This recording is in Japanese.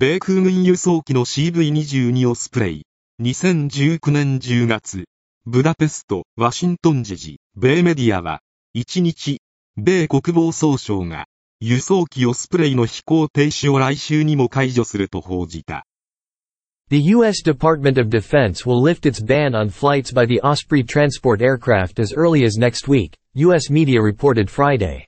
米空軍輸送機の CV22 オスプレイ。2019年10月、ブダペスト、ワシントン時事、米メディアは、1日、米国防総省が、輸送機オスプレイの飛行停止を来週にも解除すると報じた。The U.S. Department of Defense will lift its ban on flights by the Osprey transport aircraft as early as next week, U.S. media reported Friday.